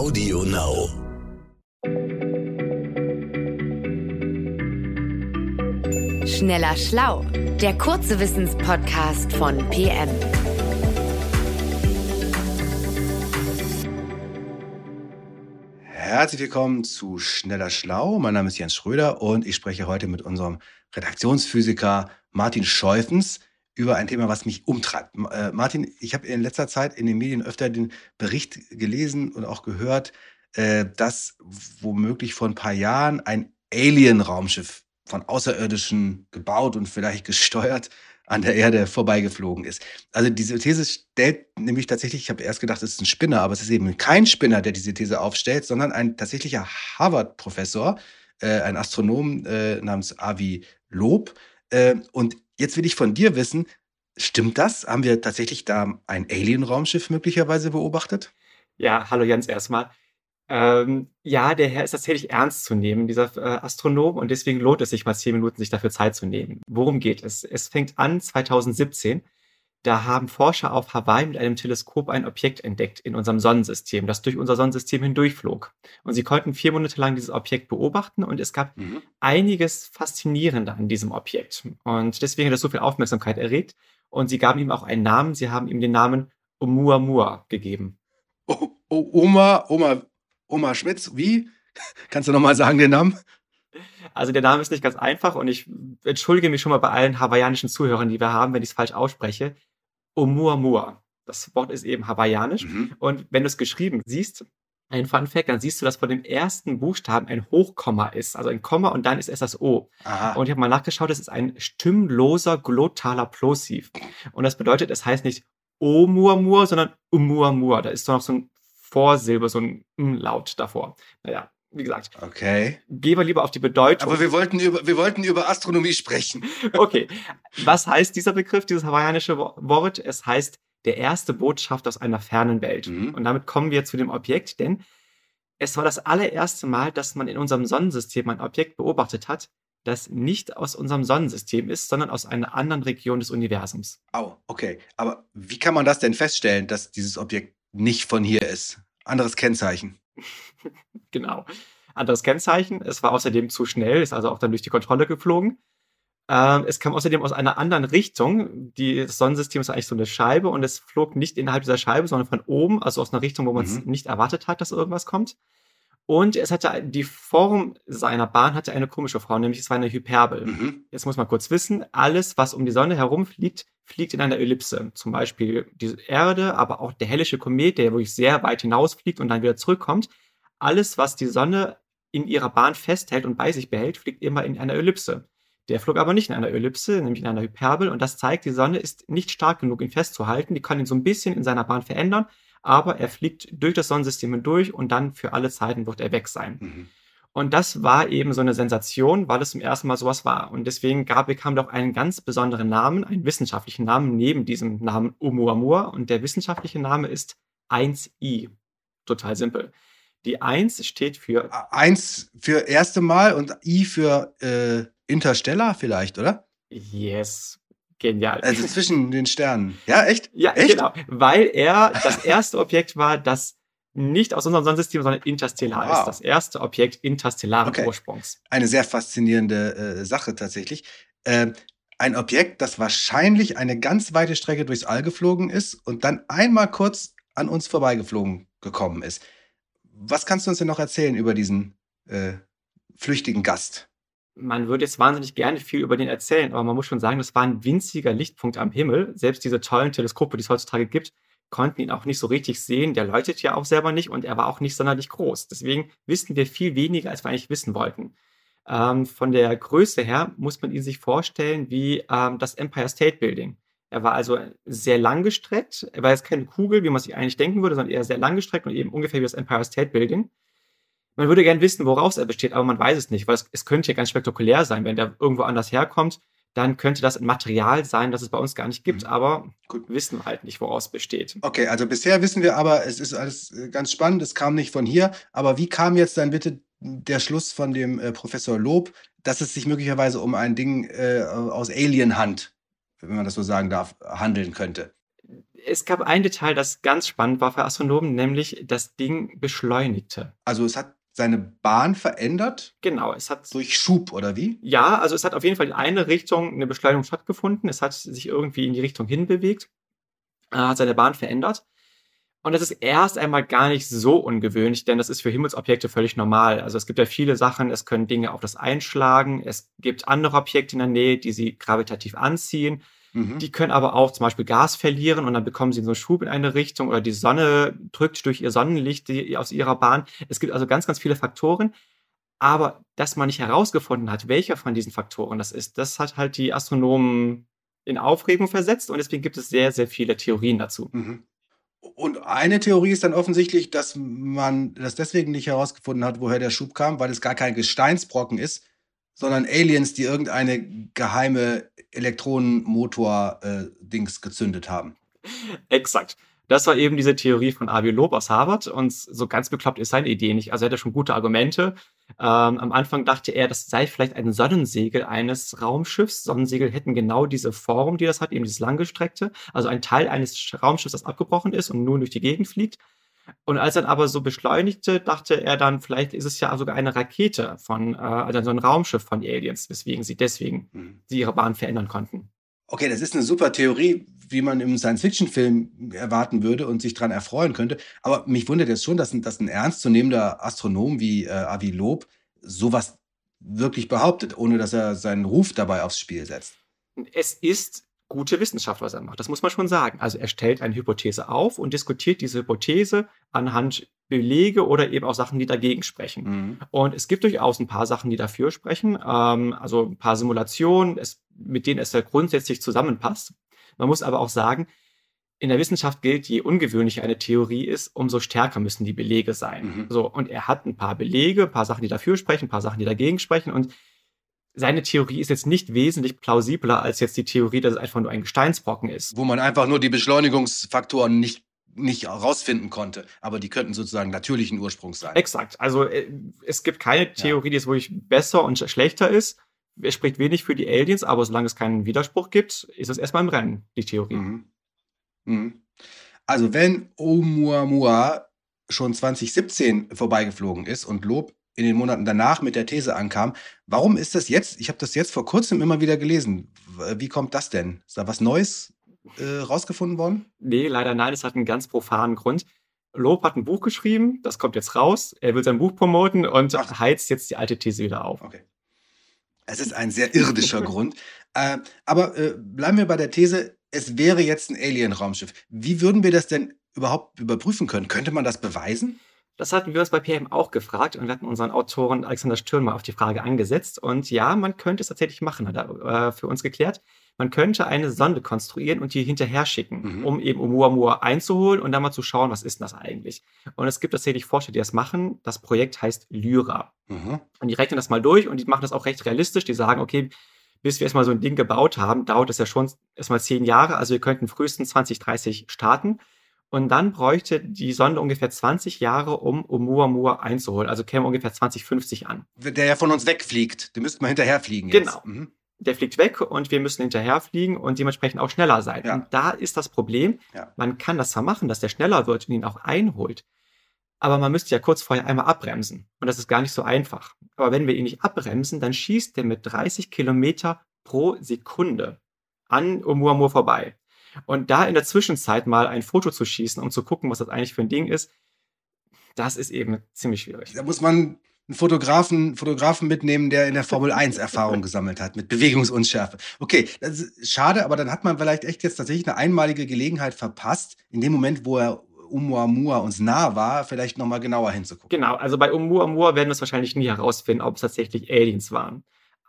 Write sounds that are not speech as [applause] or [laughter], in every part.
Audio Now. Schneller Schlau, der kurze Wissenspodcast von PM. Herzlich willkommen zu Schneller Schlau. Mein Name ist Jens Schröder und ich spreche heute mit unserem Redaktionsphysiker Martin Scheufens über ein Thema, was mich umtreibt. Äh, Martin, ich habe in letzter Zeit in den Medien öfter den Bericht gelesen und auch gehört, äh, dass womöglich vor ein paar Jahren ein Alien-Raumschiff von Außerirdischen gebaut und vielleicht [laughs] gesteuert an der Erde vorbeigeflogen ist. Also diese These stellt nämlich tatsächlich, ich habe erst gedacht, es ist ein Spinner, aber es ist eben kein Spinner, der diese These aufstellt, sondern ein tatsächlicher Harvard-Professor, äh, ein Astronom äh, namens Avi Lob. Äh, und jetzt will ich von dir wissen, stimmt das? Haben wir tatsächlich da ein Alien-Raumschiff möglicherweise beobachtet? Ja, hallo Jens erstmal. Ähm, ja, der Herr ist tatsächlich ernst zu nehmen, dieser äh, Astronom, und deswegen lohnt es sich mal zehn Minuten, sich dafür Zeit zu nehmen. Worum geht es? Es fängt an 2017. Da haben Forscher auf Hawaii mit einem Teleskop ein Objekt entdeckt in unserem Sonnensystem, das durch unser Sonnensystem hindurchflog. Und sie konnten vier Monate lang dieses Objekt beobachten und es gab mhm. einiges Faszinierender an diesem Objekt. Und deswegen hat es so viel Aufmerksamkeit erregt. Und sie gaben ihm auch einen Namen. Sie haben ihm den Namen Oumuamua gegeben. Oh, oh, Oma, Oma, Oma Schmitz, wie? [laughs] Kannst du nochmal sagen den Namen? Also der Name ist nicht ganz einfach und ich entschuldige mich schon mal bei allen hawaiianischen Zuhörern, die wir haben, wenn ich es falsch ausspreche. Oumuamua. Das Wort ist eben hawaiianisch. Mhm. Und wenn du es geschrieben siehst, ein Fun Fact, dann siehst du, dass vor dem ersten Buchstaben ein Hochkomma ist. Also ein Komma und dann ist es das O. Aha. Und ich habe mal nachgeschaut, das ist ein stimmloser glottaler Plosiv. Und das bedeutet, es heißt nicht Oumuamua, sondern Oumuamua. Da ist doch noch so ein Vorsilbe, so ein M-Laut davor. Naja, wie gesagt. Okay. Gehen wir lieber auf die Bedeutung. Aber wir wollten über, wir wollten über Astronomie sprechen. [laughs] okay. Was heißt dieser Begriff, dieses hawaiianische Wort? Es heißt der erste Botschaft aus einer fernen Welt. Mhm. Und damit kommen wir zu dem Objekt, denn es war das allererste Mal, dass man in unserem Sonnensystem ein Objekt beobachtet hat, das nicht aus unserem Sonnensystem ist, sondern aus einer anderen Region des Universums. Oh, okay. Aber wie kann man das denn feststellen, dass dieses Objekt nicht von hier ist. Anderes Kennzeichen. Genau. Anderes Kennzeichen. Es war außerdem zu schnell, ist also auch dann durch die Kontrolle geflogen. Ähm, es kam außerdem aus einer anderen Richtung. Die, das Sonnensystem ist eigentlich so eine Scheibe und es flog nicht innerhalb dieser Scheibe, sondern von oben, also aus einer Richtung, wo man es mhm. nicht erwartet hat, dass irgendwas kommt. Und es hatte die Form seiner Bahn hatte eine komische Form, nämlich es war eine Hyperbel. Mhm. Jetzt muss man kurz wissen, alles, was um die Sonne herumfliegt, fliegt in einer Ellipse. Zum Beispiel die Erde, aber auch der hellische Komet, der wirklich sehr weit hinausfliegt und dann wieder zurückkommt. Alles, was die Sonne in ihrer Bahn festhält und bei sich behält, fliegt immer in einer Ellipse. Der flog aber nicht in einer Ellipse, nämlich in einer Hyperbel. Und das zeigt, die Sonne ist nicht stark genug, ihn festzuhalten. Die kann ihn so ein bisschen in seiner Bahn verändern, aber er fliegt durch das Sonnensystem hindurch und dann für alle Zeiten wird er weg sein. Mhm. Und das war eben so eine Sensation, weil es zum ersten Mal sowas war. Und deswegen gab, bekam doch einen ganz besonderen Namen, einen wissenschaftlichen Namen neben diesem Namen Oumuamua. Und der wissenschaftliche Name ist 1i. Total simpel. Die 1 steht für. 1 für erste Mal und I für äh, Interstellar vielleicht, oder? Yes, Genial. Also zwischen den Sternen. Ja, echt? Ja, echt? genau. Weil er das erste Objekt war, das nicht aus unserem Sonnensystem, sondern interstellar wow. ist. Das erste Objekt interstellaren okay. Ursprungs. Eine sehr faszinierende äh, Sache tatsächlich. Ähm, ein Objekt, das wahrscheinlich eine ganz weite Strecke durchs All geflogen ist und dann einmal kurz an uns vorbeigeflogen gekommen ist. Was kannst du uns denn noch erzählen über diesen äh, flüchtigen Gast? man würde jetzt wahnsinnig gerne viel über den erzählen, aber man muss schon sagen, das war ein winziger Lichtpunkt am Himmel. Selbst diese tollen Teleskope, die es heutzutage gibt, konnten ihn auch nicht so richtig sehen. Der läutet ja auch selber nicht und er war auch nicht sonderlich groß. Deswegen wissen wir viel weniger, als wir eigentlich wissen wollten. Ähm, von der Größe her muss man ihn sich vorstellen wie ähm, das Empire State Building. Er war also sehr langgestreckt. Er war jetzt keine Kugel, wie man sich eigentlich denken würde, sondern eher sehr langgestreckt und eben ungefähr wie das Empire State Building. Man würde gern wissen, woraus er besteht, aber man weiß es nicht, weil es, es könnte ja ganz spektakulär sein. Wenn der irgendwo anders herkommt, dann könnte das ein Material sein, das es bei uns gar nicht gibt, mhm. aber Gut. wissen wir halt nicht, woraus es besteht. Okay, also bisher wissen wir aber, es ist alles äh, ganz spannend, es kam nicht von hier, aber wie kam jetzt dann bitte der Schluss von dem äh, Professor Lob, dass es sich möglicherweise um ein Ding äh, aus Alien-Hand, wenn man das so sagen darf, handeln könnte? Es gab ein Detail, das ganz spannend war für Astronomen, nämlich das Ding beschleunigte. Also es hat seine Bahn verändert? Genau, es hat. Durch Schub oder wie? Ja, also es hat auf jeden Fall in eine Richtung eine Beschleunigung stattgefunden. Es hat sich irgendwie in die Richtung hinbewegt, äh, hat seine Bahn verändert. Und das ist erst einmal gar nicht so ungewöhnlich, denn das ist für Himmelsobjekte völlig normal. Also es gibt ja viele Sachen, es können Dinge auf das einschlagen, es gibt andere Objekte in der Nähe, die sie gravitativ anziehen. Mhm. Die können aber auch zum Beispiel Gas verlieren und dann bekommen sie so einen Schub in eine Richtung oder die Sonne drückt durch ihr Sonnenlicht aus ihrer Bahn. Es gibt also ganz, ganz viele Faktoren. Aber dass man nicht herausgefunden hat, welcher von diesen Faktoren das ist, das hat halt die Astronomen in Aufregung versetzt und deswegen gibt es sehr, sehr viele Theorien dazu. Mhm. Und eine Theorie ist dann offensichtlich, dass man das deswegen nicht herausgefunden hat, woher der Schub kam, weil es gar kein Gesteinsbrocken ist, sondern Aliens, die irgendeine geheime Elektronenmotor-Dings gezündet haben. Exakt. Das war eben diese Theorie von Avi Loeb aus Harvard und so ganz bekloppt ist seine Idee nicht. Also er hatte schon gute Argumente. Ähm, am Anfang dachte er, das sei vielleicht ein Sonnensegel eines Raumschiffs. Sonnensegel hätten genau diese Form, die das hat, eben dieses langgestreckte. Also ein Teil eines Raumschiffs, das abgebrochen ist und nun durch die Gegend fliegt. Und als er dann aber so beschleunigte, dachte er dann, vielleicht ist es ja sogar eine Rakete von, äh, also so ein Raumschiff von Aliens, weswegen sie deswegen mhm. sie ihre Bahn verändern konnten. Okay, das ist eine super Theorie, wie man im Science-Fiction-Film erwarten würde und sich daran erfreuen könnte. Aber mich wundert jetzt schon, dass ein, dass ein ernstzunehmender Astronom wie äh, Avi Loeb sowas wirklich behauptet, ohne dass er seinen Ruf dabei aufs Spiel setzt. Es ist gute Wissenschaft, was er macht. Das muss man schon sagen. Also er stellt eine Hypothese auf und diskutiert diese Hypothese anhand Belege oder eben auch Sachen, die dagegen sprechen. Mhm. Und es gibt durchaus ein paar Sachen, die dafür sprechen. Ähm, also ein paar Simulationen, es, mit denen es ja grundsätzlich zusammenpasst. Man muss aber auch sagen, in der Wissenschaft gilt, je ungewöhnlicher eine Theorie ist, umso stärker müssen die Belege sein. Mhm. So, und er hat ein paar Belege, ein paar Sachen, die dafür sprechen, ein paar Sachen, die dagegen sprechen. Und seine Theorie ist jetzt nicht wesentlich plausibler als jetzt die Theorie, dass es einfach nur ein Gesteinsbrocken ist. Wo man einfach nur die Beschleunigungsfaktoren nicht nicht herausfinden konnte, aber die könnten sozusagen natürlichen Ursprungs sein. Exakt. Also äh, es gibt keine Theorie, ja. die es wirklich besser und schlechter ist. Es spricht wenig für die Aliens, aber solange es keinen Widerspruch gibt, ist es erstmal im Rennen, die Theorie. Mhm. Mhm. Also wenn Oumuamua schon 2017 vorbeigeflogen ist und Lob in den Monaten danach mit der These ankam. Warum ist das jetzt? Ich habe das jetzt vor kurzem immer wieder gelesen. Wie kommt das denn? Ist da was Neues äh, rausgefunden worden? Nee, leider nein. Es hat einen ganz profanen Grund. Lob hat ein Buch geschrieben, das kommt jetzt raus. Er will sein Buch promoten und Ach. heizt jetzt die alte These wieder auf. Okay. Es ist ein sehr irdischer Grund. Äh, aber äh, bleiben wir bei der These, es wäre jetzt ein Alien-Raumschiff. Wie würden wir das denn überhaupt überprüfen können? Könnte man das beweisen? Das hatten wir uns bei PM auch gefragt und wir hatten unseren Autoren Alexander Stürmer auf die Frage angesetzt. Und ja, man könnte es tatsächlich machen, hat er äh, für uns geklärt. Man könnte eine Sonde konstruieren und die hinterher schicken, mhm. um eben Oumuamua einzuholen und dann mal zu schauen, was ist das eigentlich. Und es gibt tatsächlich Forscher, die das machen. Das Projekt heißt Lyra. Mhm. Und die rechnen das mal durch und die machen das auch recht realistisch. Die sagen, okay, bis wir erstmal so ein Ding gebaut haben, dauert es ja schon erstmal zehn Jahre. Also wir könnten frühestens 2030 starten. Und dann bräuchte die Sonde ungefähr 20 Jahre, um Oumuamua einzuholen. Also käme ungefähr 2050 an. Der ja von uns wegfliegt. Den müssten wir hinterherfliegen jetzt. Genau. Mhm. Der fliegt weg und wir müssen hinterherfliegen und dementsprechend auch schneller sein. Ja. Und da ist das Problem, ja. man kann das zwar machen, dass der schneller wird und ihn auch einholt. Aber man müsste ja kurz vorher einmal abbremsen. Und das ist gar nicht so einfach. Aber wenn wir ihn nicht abbremsen, dann schießt er mit 30 Kilometer pro Sekunde an Oumuamua vorbei. Und da in der Zwischenzeit mal ein Foto zu schießen, um zu gucken, was das eigentlich für ein Ding ist, das ist eben ziemlich schwierig. Da muss man einen Fotografen, Fotografen mitnehmen, der in der Formel 1 Erfahrung gesammelt hat, mit Bewegungsunschärfe. Okay, das ist schade, aber dann hat man vielleicht echt jetzt tatsächlich eine einmalige Gelegenheit verpasst, in dem Moment, wo er Umuamua uns nah war, vielleicht nochmal genauer hinzugucken. Genau, also bei Umuamua werden wir es wahrscheinlich nie herausfinden, ob es tatsächlich Aliens waren.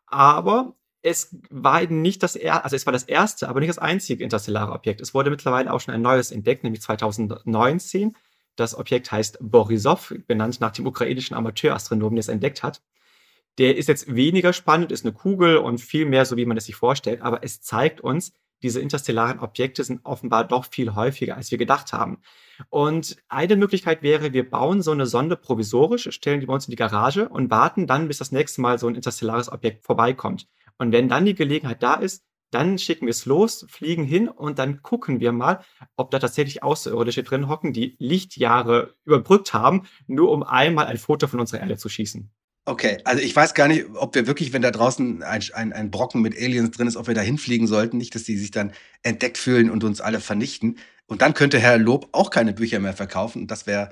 Aber es war nicht das erste, also es war das erste, aber nicht das einzige interstellare Objekt. Es wurde mittlerweile auch schon ein neues entdeckt, nämlich 2019. Das Objekt heißt Borisov, benannt nach dem ukrainischen Amateurastronomen, der es entdeckt hat. Der ist jetzt weniger spannend, ist eine Kugel und viel mehr so, wie man es sich vorstellt, aber es zeigt uns, diese interstellaren Objekte sind offenbar doch viel häufiger, als wir gedacht haben. Und eine Möglichkeit wäre, wir bauen so eine Sonde provisorisch, stellen die bei uns in die Garage und warten dann, bis das nächste Mal so ein interstellares Objekt vorbeikommt. Und wenn dann die Gelegenheit da ist, Dann schicken wir es los, fliegen hin und dann gucken wir mal, ob da tatsächlich Außerirdische drin hocken, die Lichtjahre überbrückt haben, nur um einmal ein Foto von unserer Erde zu schießen. Okay, also ich weiß gar nicht, ob wir wirklich, wenn da draußen ein, ein, ein Brocken mit Aliens drin ist, ob wir da hinfliegen sollten. Nicht, dass die sich dann entdeckt fühlen und uns alle vernichten. Und dann könnte Herr Lob auch keine Bücher mehr verkaufen. Und das wäre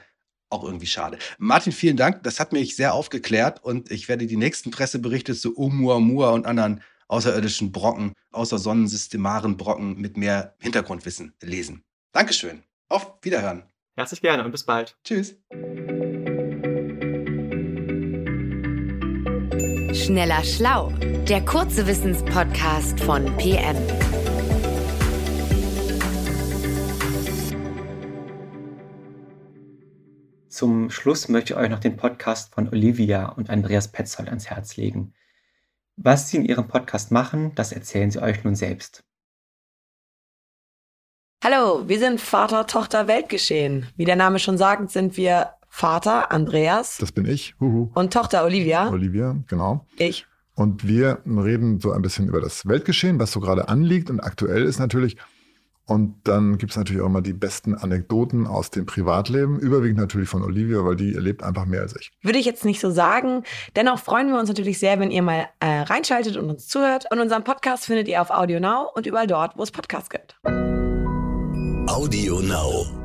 auch irgendwie schade. Martin, vielen Dank. Das hat mich sehr aufgeklärt. Und ich werde die nächsten Presseberichte zu Oumuamua und anderen außerirdischen Brocken, außer Sonnensystemaren Brocken mit mehr Hintergrundwissen lesen. Dankeschön. Auf Wiederhören. Herzlich gerne und bis bald. Tschüss. Schneller Schlau, der kurze Wissenspodcast von PM. Zum Schluss möchte ich euch noch den Podcast von Olivia und Andreas Petzold ans Herz legen. Was sie in ihrem Podcast machen, das erzählen sie euch nun selbst. Hallo, wir sind Vater, Tochter, Weltgeschehen. Wie der Name schon sagt, sind wir Vater Andreas. Das bin ich. Huhu. Und Tochter Olivia. Olivia, genau. Ich. Und wir reden so ein bisschen über das Weltgeschehen, was so gerade anliegt und aktuell ist natürlich. Und dann gibt es natürlich auch immer die besten Anekdoten aus dem Privatleben, überwiegend natürlich von Olivia, weil die erlebt einfach mehr als ich. Würde ich jetzt nicht so sagen. Dennoch freuen wir uns natürlich sehr, wenn ihr mal äh, reinschaltet und uns zuhört. Und unseren Podcast findet ihr auf Audio Now und überall dort, wo es Podcasts gibt. Audio Now.